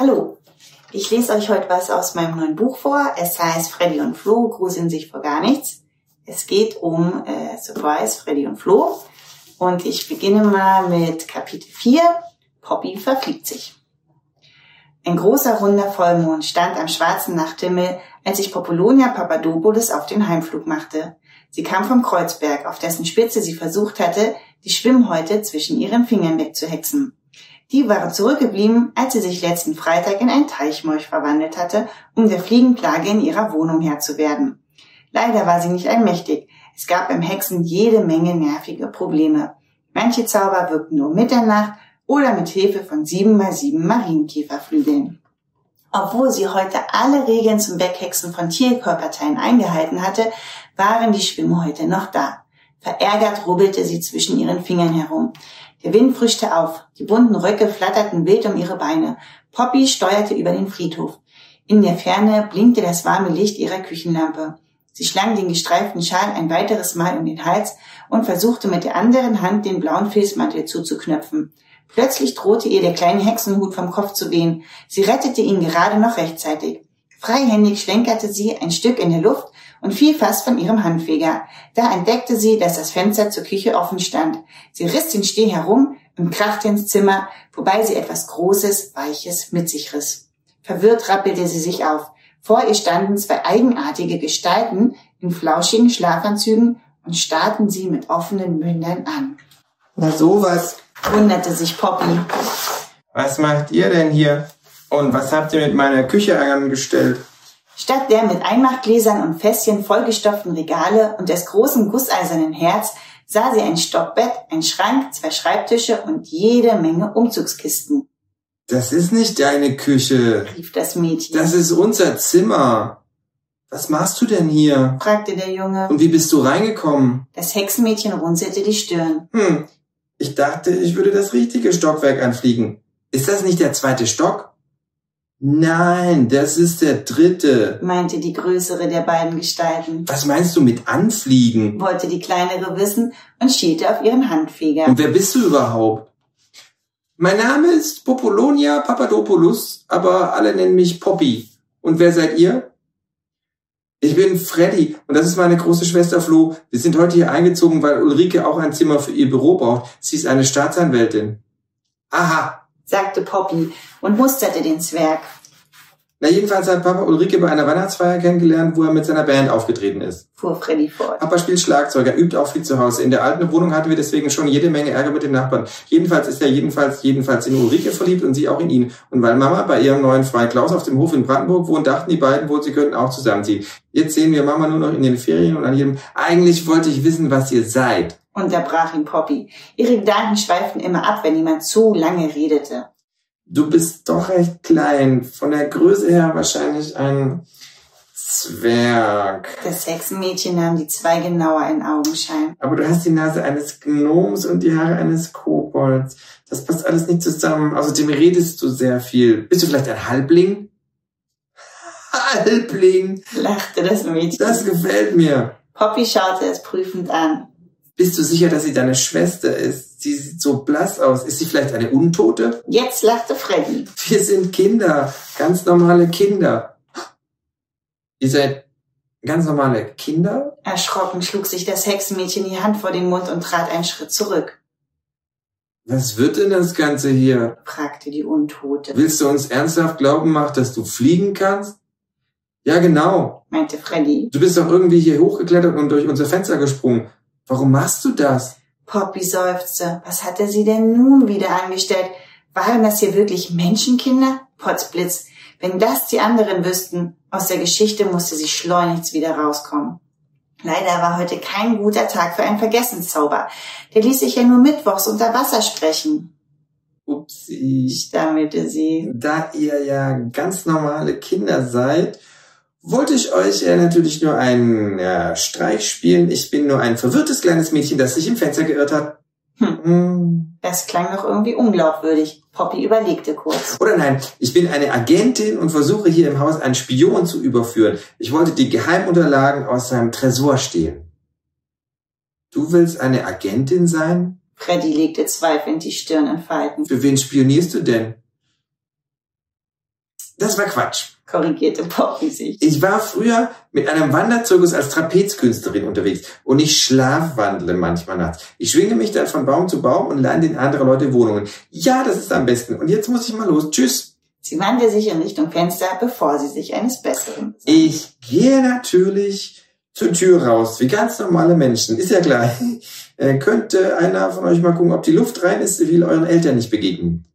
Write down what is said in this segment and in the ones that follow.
Hallo, ich lese euch heute was aus meinem neuen Buch vor. Es heißt Freddy und Flo gruseln sich vor gar nichts. Es geht um äh, Surprise, Freddy und Flo. Und ich beginne mal mit Kapitel 4. Poppy verfliegt sich. Ein großer runder Vollmond stand am schwarzen Nachthimmel, als sich Populonia Papadopoulos auf den Heimflug machte. Sie kam vom Kreuzberg, auf dessen Spitze sie versucht hatte, die Schwimmhäute zwischen ihren Fingern wegzuhexen. Die waren zurückgeblieben, als sie sich letzten Freitag in ein Teichmolch verwandelt hatte, um der Fliegenplage in ihrer Wohnung Herr zu werden. Leider war sie nicht allmächtig. Es gab beim Hexen jede Menge nervige Probleme. Manche Zauber wirkten nur Mitternacht oder mit Hilfe von sieben mal sieben Marienkäferflügeln. Obwohl sie heute alle Regeln zum Weghexen von Tierkörperteilen eingehalten hatte, waren die Schwimmhäute noch da. Verärgert rubbelte sie zwischen ihren Fingern herum. Der Wind frischte auf, die bunten Röcke flatterten wild um ihre Beine. Poppy steuerte über den Friedhof. In der Ferne blinkte das warme Licht ihrer Küchenlampe. Sie schlang den gestreiften Schal ein weiteres Mal um den Hals und versuchte mit der anderen Hand den blauen Filzmantel zuzuknöpfen. Plötzlich drohte ihr der kleine Hexenhut vom Kopf zu wehen. Sie rettete ihn gerade noch rechtzeitig. Freihändig schlenkerte sie ein Stück in der Luft und fiel fast von ihrem Handfeger. Da entdeckte sie, dass das Fenster zur Küche offen stand. Sie riss den Steh herum und krachte ins Zimmer, wobei sie etwas Großes, Weiches mit sich riss. Verwirrt rappelte sie sich auf. Vor ihr standen zwei eigenartige Gestalten in flauschigen Schlafanzügen und starrten sie mit offenen Mündern an. Na sowas, wunderte sich Poppy. Was macht ihr denn hier? Und was habt ihr mit meiner Küche angestellt? Statt der mit Einmachgläsern und Fässchen vollgestopften Regale und des großen gusseisernen Herz sah sie ein Stockbett, ein Schrank, zwei Schreibtische und jede Menge Umzugskisten. Das ist nicht deine Küche, rief das Mädchen. Das ist unser Zimmer. Was machst du denn hier? fragte der Junge. Und wie bist du reingekommen? Das Hexenmädchen runzelte die Stirn. Hm, ich dachte, ich würde das richtige Stockwerk anfliegen. Ist das nicht der zweite Stock? Nein, das ist der dritte, meinte die größere der beiden Gestalten. Was meinst du mit anfliegen? wollte die kleinere wissen und schielte auf ihren Handfeger. Und wer bist du überhaupt? Mein Name ist Popolonia Papadopoulos, aber alle nennen mich Poppy. Und wer seid ihr? Ich bin Freddy und das ist meine große Schwester Flo. Wir sind heute hier eingezogen, weil Ulrike auch ein Zimmer für ihr Büro braucht. Sie ist eine Staatsanwältin. Aha, sagte Poppy und musterte den Zwerg. Na, jedenfalls hat Papa Ulrike bei einer Weihnachtsfeier kennengelernt, wo er mit seiner Band aufgetreten ist. Fuhr Freddy fort. Papa spielt Schlagzeug, er übt auch viel zu Hause. In der alten Wohnung hatten wir deswegen schon jede Menge Ärger mit den Nachbarn. Jedenfalls ist er jedenfalls, jedenfalls in Ulrike verliebt und sie auch in ihn. Und weil Mama bei ihrem neuen Freund Klaus auf dem Hof in Brandenburg wohnt, dachten die beiden wohl, sie könnten auch zusammenziehen. Jetzt sehen wir Mama nur noch in den Ferien und an jedem, eigentlich wollte ich wissen, was ihr seid. Unterbrach ihn Poppy. Ihre Gedanken schweiften immer ab, wenn jemand zu lange redete. Du bist doch recht klein. Von der Größe her wahrscheinlich ein Zwerg. Das Hexenmädchen nahm die zwei genauer in Augenschein. Aber du hast die Nase eines Gnoms und die Haare eines Kobolds. Das passt alles nicht zusammen. Außerdem redest du sehr viel. Bist du vielleicht ein Halbling? Halbling! lachte das Mädchen. Das gefällt mir. Poppy schaute es prüfend an. Bist du sicher, dass sie deine Schwester ist? Sie sieht so blass aus. Ist sie vielleicht eine Untote? Jetzt lachte Freddy. Wir sind Kinder. Ganz normale Kinder. Ihr seid ganz normale Kinder? Erschrocken schlug sich das Hexenmädchen die Hand vor den Mund und trat einen Schritt zurück. Was wird denn das Ganze hier? fragte die Untote. Willst du uns ernsthaft glauben machen, dass du fliegen kannst? Ja, genau, meinte Freddy. Du bist doch irgendwie hier hochgeklettert und durch unser Fenster gesprungen. Warum machst du das? Poppy seufzte. Was hat er sie denn nun wieder angestellt? Waren das hier wirklich Menschenkinder? Potzblitz. Wenn das die anderen wüssten, aus der Geschichte musste sie schleunigst wieder rauskommen. Leider war heute kein guter Tag für einen Vergessenszauber. Der ließ sich ja nur mittwochs unter Wasser sprechen. Upsi, stammelte sie. Da ihr ja ganz normale Kinder seid, wollte ich euch ja natürlich nur einen ja, Streich spielen. Ich bin nur ein verwirrtes kleines Mädchen, das sich im Fenster geirrt hat. Hm. hm. Das klang doch irgendwie unglaubwürdig. Poppy überlegte kurz. Oder nein, ich bin eine Agentin und versuche hier im Haus einen Spion zu überführen. Ich wollte die Geheimunterlagen aus seinem Tresor stehlen. Du willst eine Agentin sein? Freddy legte zweifelnd die Stirn in Falten. Für wen spionierst du denn? Das war Quatsch. Korrigierte Poppy sich. Ich war früher mit einem Wanderzirkus als Trapezkünstlerin unterwegs und ich schlafwandle manchmal nachts. Ich schwinge mich dann von Baum zu Baum und lande in andere Leute Wohnungen. Ja, das ist am besten. Und jetzt muss ich mal los. Tschüss. Sie wandte sich in Richtung Fenster, bevor sie sich eines Besseren besann. Ich gehe natürlich zur Tür raus, wie ganz normale Menschen. Ist ja klar. Äh, könnte einer von euch mal gucken, ob die Luft rein ist, will euren Eltern nicht begegnen.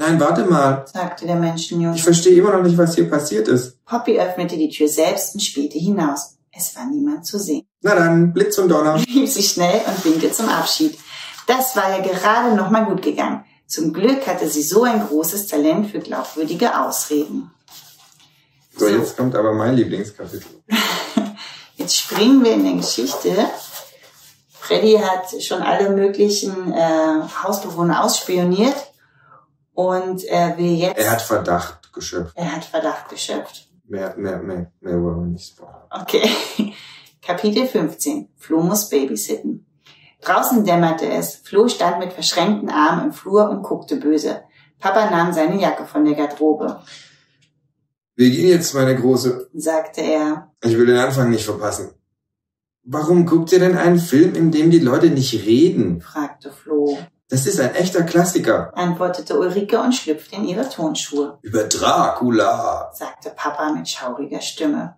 Nein, warte mal. sagte der Menschenjunge. Ich verstehe immer noch nicht, was hier passiert ist. Poppy öffnete die Tür selbst und spähte hinaus. Es war niemand zu sehen. Na dann, Blitz und Donner. rief sie schnell und winkte zum Abschied. Das war ja gerade noch mal gut gegangen. Zum Glück hatte sie so ein großes Talent für glaubwürdige Ausreden. So, jetzt kommt aber mein Lieblingskapitel. Jetzt springen wir in der Geschichte. Freddy hat schon alle möglichen äh, Hausbewohner ausspioniert und er will jetzt. Er hat Verdacht geschöpft. er hat Verdacht geschöpft. Mehr, mehr, mehr, mehr wollen wir nicht spoilern. Okay. Kapitel 15. Flo muss babysitten. Draußen dämmerte es. Flo stand mit verschränkten Armen im Flur und guckte böse. Papa nahm seine Jacke von der Garderobe, Wir gehen jetzt, meine Große. sagte er. Ich will den Anfang nicht verpassen. Warum guckt ihr denn einen Film, in dem die Leute nicht reden? fragte Flo, Das ist ein echter Klassiker. antwortete Ulrike und schlüpfte in ihre Tonschuhe, Über Dracula. sagte Papa mit schauriger Stimme.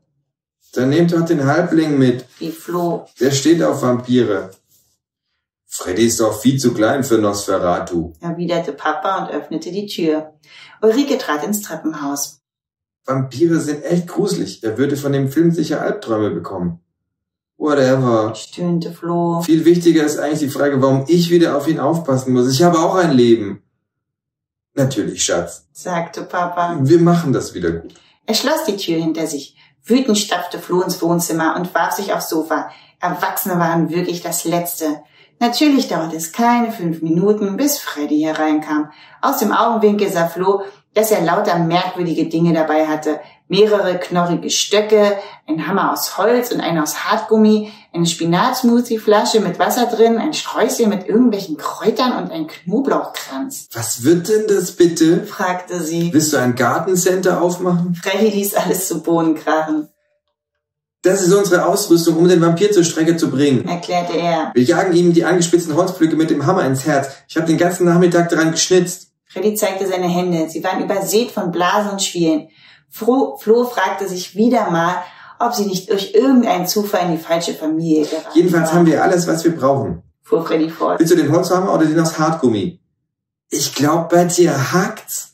Dann nehmt doch den Halbling mit. Wie Flo, Der steht auf Vampire. Freddy ist doch viel zu klein für Nosferatu. erwiderte Papa und öffnete die Tür. Ulrike trat ins Treppenhaus. Vampire sind echt gruselig. Er würde von dem Film sicher Albträume bekommen. Whatever. Stöhnte Flo. Viel wichtiger ist eigentlich die Frage, warum ich wieder auf ihn aufpassen muss. Ich habe auch ein Leben. Natürlich, Schatz. sagte Papa. Wir machen das wieder gut. Er schloss die Tür hinter sich. Wütend stapfte Flo ins Wohnzimmer und warf sich aufs Sofa. Erwachsene waren wirklich das Letzte. Natürlich dauerte es keine fünf Minuten, bis Freddy hereinkam. Aus dem Augenwinkel sah Flo, dass er lauter merkwürdige Dinge dabei hatte. Mehrere knorrige Stöcke, ein Hammer aus Holz und einer aus Hartgummi, eine Spinatsmoothie-Flasche mit Wasser drin, ein Sträußchen mit irgendwelchen Kräutern und ein Knoblauchkranz. Was wird denn das bitte? fragte sie. Willst du ein Gartencenter aufmachen? Freddy ließ alles zu Boden krachen, Das ist unsere Ausrüstung, um den Vampir zur Strecke zu bringen. erklärte er. Wir jagen ihm die angespitzten Holzpflücke mit dem Hammer ins Herz. Ich habe den ganzen Nachmittag daran geschnitzt. Freddy zeigte seine Hände. Sie waren übersät von Blasen und Schwielen. Flo, Flo fragte sich wieder mal, ob sie nicht durch irgendeinen Zufall in die falsche Familie geraten Jedenfalls war. haben wir alles, was wir brauchen. fuhr Freddy fort. Willst du den Holzhammer oder den aus Hartgummi? Ich glaub, bei dir hackt's.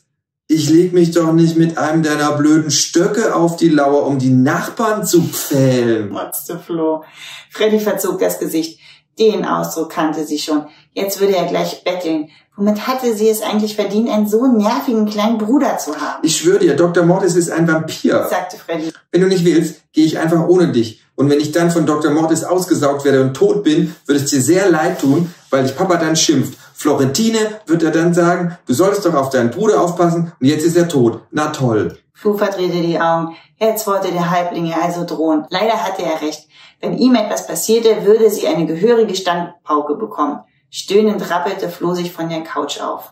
Ich leg mich doch nicht mit einem deiner blöden Stöcke auf die Lauer, um die Nachbarn zu pfählen. motzte Flo. Freddy verzog das Gesicht. Den Ausdruck kannte sie schon. Jetzt würde er gleich betteln. Womit hatte sie es eigentlich verdient, einen so nervigen kleinen Bruder zu haben? Ich schwöre dir, Dr. Mortis ist ein Vampir. sagte Freddy. Wenn du nicht willst, gehe ich einfach ohne dich. Und wenn ich dann von Dr. Mortis ausgesaugt werde und tot bin, wird es dir sehr leid tun, weil dich Papa dann schimpft. Florentine wird er dann sagen, du solltest doch auf deinen Bruder aufpassen und jetzt ist er tot. Na toll. Flo verdrehte die Augen. Jetzt wollte der Halbling ihr also drohen. Leider hatte er recht. Wenn ihm etwas passierte, würde sie eine gehörige Standpauke bekommen. Stöhnend rappelte Flo sich von der Couch auf.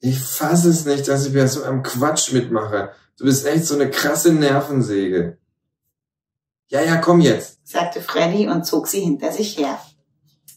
Ich fasse es nicht, dass ich bei so einem Quatsch mitmache. Du bist echt so eine krasse Nervensäge. Ja, ja, komm jetzt. sagte Freddy und zog sie hinter sich her.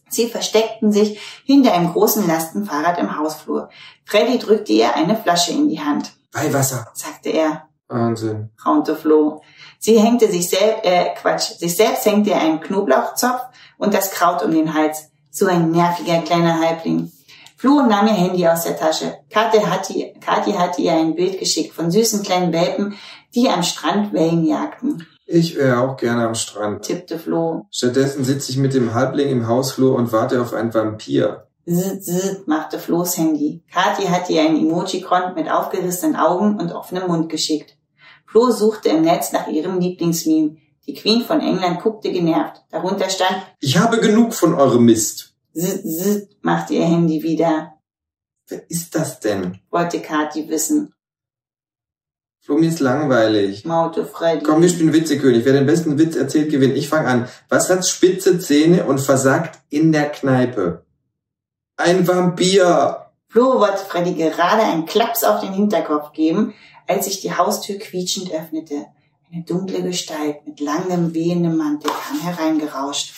Sie versteckten sich hinter einem großen Lastenfahrrad im Hausflur. Freddy drückte ihr eine Flasche in die Hand, Weihwasser. sagte er, Wahnsinn. raunte Flo. Sie hängte sich selbst, äh, Quatsch, sich selbst hängte er einen Knoblauchzopf und das Kraut um den Hals. So ein nerviger kleiner Halbling. Flo nahm ihr Handy aus der Tasche. Kathi hatte, Kathi hatte ihr ein Bild geschickt von süßen kleinen Welpen, die am Strand Wellen jagten, Ich wäre auch gerne am Strand. tippte Flo. Stattdessen sitze ich mit dem Halbling im Hausflur und warte auf einen Vampir. Zzz, machte Flo's Handy. Kathi hatte ihr ein Emoji-Konto mit aufgerissenen Augen und offenem Mund geschickt. Flo suchte im Netz nach ihrem Lieblingsmeme. Die Queen von England guckte genervt. Darunter stand Ich habe genug von eurem Mist. Zzz, zzz, machte ihr Handy wieder. Wer ist das denn? Wollte Kathi wissen. Flo, mir ist langweilig. Maute Freddy. Komm, wir spielen Witzekönig. Wer den besten Witz erzählt, gewinnt. Ich fange an. Was hat spitze Zähne und versagt in der Kneipe? Ein Vampir. Flo wollte Freddy gerade einen Klaps auf den Hinterkopf geben, als sich die Haustür quietschend öffnete. Eine dunkle Gestalt mit langem, wehendem Mantel kam hereingerauscht.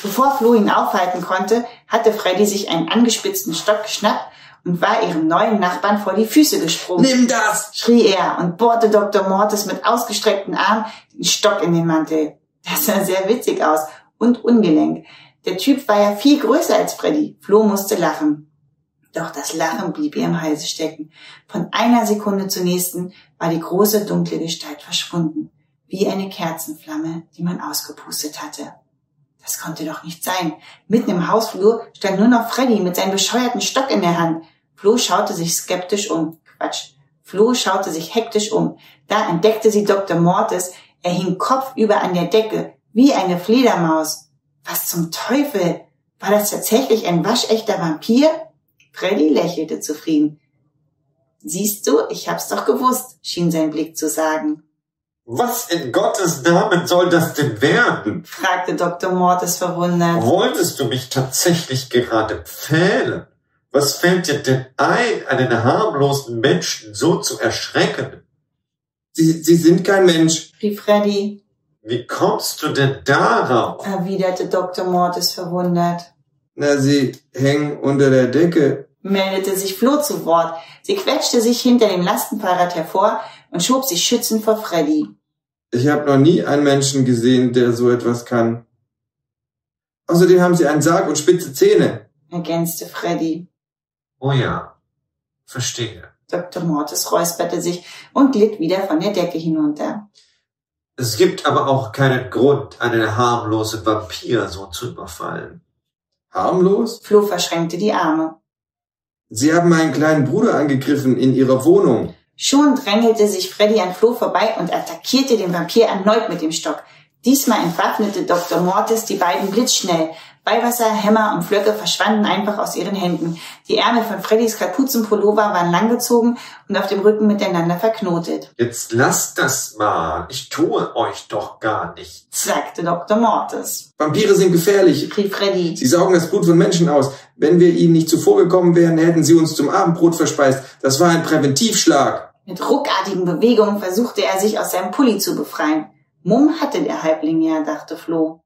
Bevor Flo ihn aufhalten konnte, hatte Freddy sich einen angespitzten Stock geschnappt und war ihrem neuen Nachbarn vor die Füße gesprungen. Nimm das! schrie er und bohrte Dr. Mortis mit ausgestreckten Armen den Stock in den Mantel. Das sah sehr witzig aus und ungelenk. Der Typ war ja viel größer als Freddy. Flo musste lachen. Doch das Lachen blieb ihr im Halse stecken. Von einer Sekunde zur nächsten war die große dunkle Gestalt verschwunden wie eine Kerzenflamme, die man ausgepustet hatte. Das konnte doch nicht sein. Mitten im Hausflur stand nur noch Freddy mit seinem bescheuerten Stock in der Hand. Flo schaute sich skeptisch um. Quatsch. Flo schaute sich hektisch um. Da entdeckte sie Dr. Mortis. Er hing kopfüber an der Decke, wie eine Fledermaus. Was zum Teufel? War das tatsächlich ein waschechter Vampir? Freddy lächelte zufrieden. Siehst du, ich hab's doch gewusst, schien sein Blick zu sagen. Was in Gottes Namen soll das denn werden? fragte Dr. Mortis verwundert. Wolltest du mich tatsächlich gerade pfählen? Was fällt dir denn ein, einen harmlosen Menschen so zu erschrecken? Sie, Sie sind kein Mensch. rief Freddy, Wie kommst du denn darauf? erwiderte Dr. Mortis verwundert. Na, Sie hängen unter der Decke. Meldete sich Flo zu Wort. Sie quetschte sich hinter dem Lastenfahrrad hervor und schob sich schützend vor Freddy. Ich habe noch nie einen Menschen gesehen, der so etwas kann. Außerdem haben Sie einen Sarg und spitze Zähne. ergänzte Freddy. Oh ja, verstehe. Dr. Mortis räusperte sich und glitt wieder von der Decke hinunter. Es gibt aber auch keinen Grund, einen harmlosen Vampir so zu überfallen. Harmlos? Flo verschränkte die Arme. Sie haben meinen kleinen Bruder angegriffen in Ihrer Wohnung. Schon drängelte sich Freddy an Flo vorbei und attackierte den Vampir erneut mit dem Stock. Diesmal entwaffnete Dr. Mortis die beiden blitzschnell. Weihwasser, Hämmer und Flöcke verschwanden einfach aus ihren Händen. Die Ärmel von Freddys Kapuzenpullover waren langgezogen und auf dem Rücken miteinander verknotet, Jetzt lasst das mal. Ich tue euch doch gar nichts. sagte Dr. Mortis. Vampire sind gefährlich. Rief Freddy. Sie saugen das Blut von Menschen aus. Wenn wir ihnen nicht zuvorgekommen wären, hätten sie uns zum Abendbrot verspeist. Das war ein Präventivschlag. Mit ruckartigen Bewegungen versuchte er sich aus seinem Pulli zu befreien. Mumm hatte der Halbling ja, dachte Flo.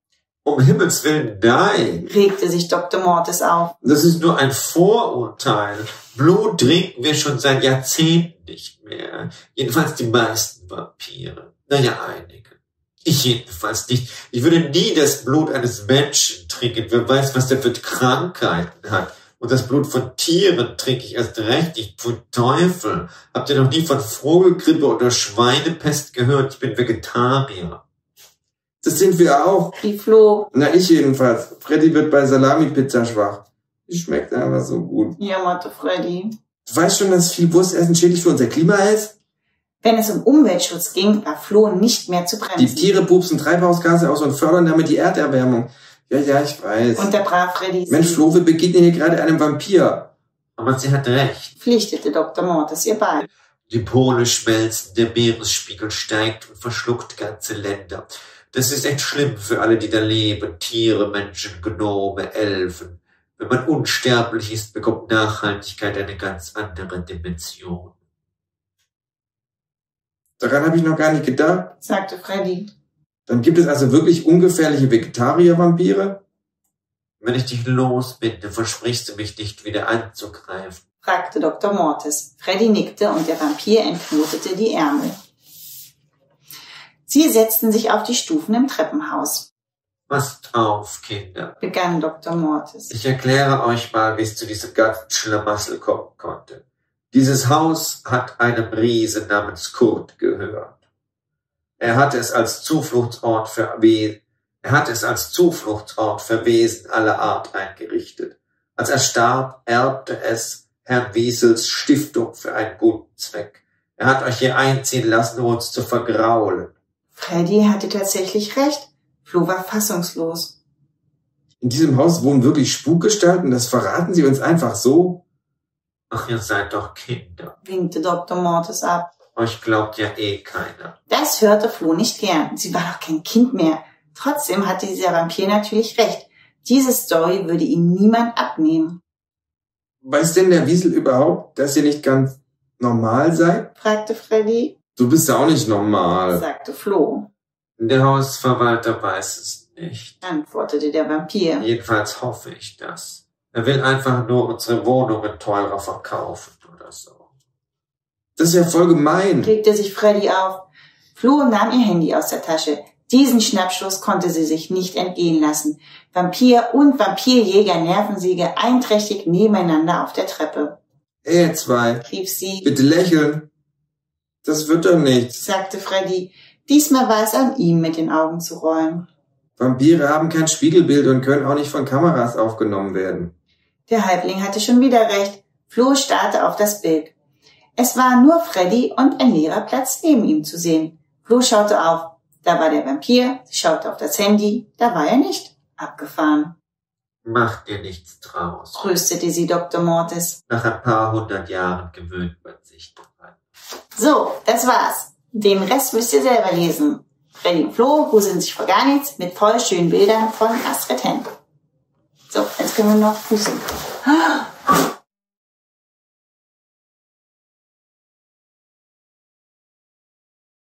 Um Himmels Willen, nein. Regte sich Dr. Mortis auf. Das ist nur ein Vorurteil. Blut trinken wir schon seit Jahrzehnten nicht mehr. Jedenfalls die meisten Vampire. Naja, einige. Ich jedenfalls nicht. Ich würde nie das Blut eines Menschen trinken. Wer weiß, was der für Krankheiten hat. Und das Blut von Tieren trinke ich erst recht nicht. Von Teufel. Habt ihr noch nie von Vogelgrippe oder Schweinepest gehört? Ich bin Vegetarier. Das sind wir auch. Rief Flo. Na, ich jedenfalls. Freddy wird bei Salami-Pizza schwach. Die schmeckt einfach so gut. jammerte Freddy. Du weißt schon, dass viel Wurstessen schädlich für unser Klima ist? Wenn es um Umweltschutz ging, war Flo nicht mehr zu Die bremsen. Tiere pupsen Treibhausgase aus und fördern damit die Erderwärmung. Ja, ja, ich weiß. Unterbrach Freddy sie. Mensch, Flo, wir begegnen hier gerade einem Vampir. Aber sie hat recht. Pflichtete Dr. Mortis ihr bei. Die Pole schmelzen, der Meeresspiegel steigt und verschluckt ganze Länder. Das ist echt schlimm für alle, die da leben. Tiere, Menschen, Gnome, Elfen. Wenn man unsterblich ist, bekommt Nachhaltigkeit eine ganz andere Dimension. Daran habe ich noch gar nicht gedacht. sagte Freddy. Dann gibt es also wirklich ungefährliche Vegetarier-Vampire? Wenn ich dich losbinde, versprichst du mich nicht wieder anzugreifen. fragte Dr. Mortis. Freddy nickte und der Vampir entknotete die Ärmel. Sie setzten sich auf die Stufen im Treppenhaus, Passt auf, Kinder. begann Dr. Mortis. Ich erkläre euch mal, wie es zu diesem ganzen Schlamassel kommen konnte. Dieses Haus hat einem Riesen namens Kurt gehört. Er hatte es als Zufluchtsort für We er hatte es als Zufluchtsort für Wesen aller Art eingerichtet. Als er starb, erbte es Herrn Wiesels Stiftung für einen guten Zweck. Er hat euch hier einziehen lassen, um uns zu vergraulen. Freddy hatte tatsächlich recht. Flo war fassungslos. In diesem Haus wohnen wirklich Spukgestalten, das verraten sie uns einfach so. Ach, ihr seid doch Kinder. winkte Dr. Mortis ab. Euch glaubt ja eh keiner. Das hörte Flo nicht gern. Sie war doch kein Kind mehr. Trotzdem hatte dieser Vampir natürlich recht. Diese Story würde ihm niemand abnehmen. Weiß denn der Wiesel überhaupt, dass ihr nicht ganz normal seid? fragte Freddy, Du bist auch nicht normal. sagte Flo, Der Hausverwalter weiß es nicht. antwortete der Vampir. Jedenfalls hoffe ich das. Er will einfach nur unsere Wohnungen teurer verkaufen oder so. Das ist ja voll gemein. regte sich Freddy auf. Flo nahm ihr Handy aus der Tasche. Diesen Schnappschuss konnte sie sich nicht entgehen lassen. Vampir und Vampirjäger Nervensäge einträchtig nebeneinander auf der Treppe. Ihr zwei, Rief sie, bitte lächeln. Das wird doch nichts. sagte Freddy. Diesmal war es an ihm, mit den Augen zu rollen. Vampire haben kein Spiegelbild und können auch nicht von Kameras aufgenommen werden. Der Halbling hatte schon wieder recht. Flo starrte auf das Bild. Es war nur Freddy und ein leerer Platz neben ihm zu sehen. Flo schaute auf. Da war der Vampir, sie schaute auf das Handy, da war er nicht. Abgefahren. Mach dir nichts draus. Tröstete sie Dr. Mortis. Nach ein paar hundert Jahren gewöhnt man sich daran. So, das war's. Den Rest müsst ihr selber lesen. Freddy und Flo gruseln sich vor gar nichts mit voll schönen Bildern von Astrid Hen. So, jetzt können wir noch. Ah,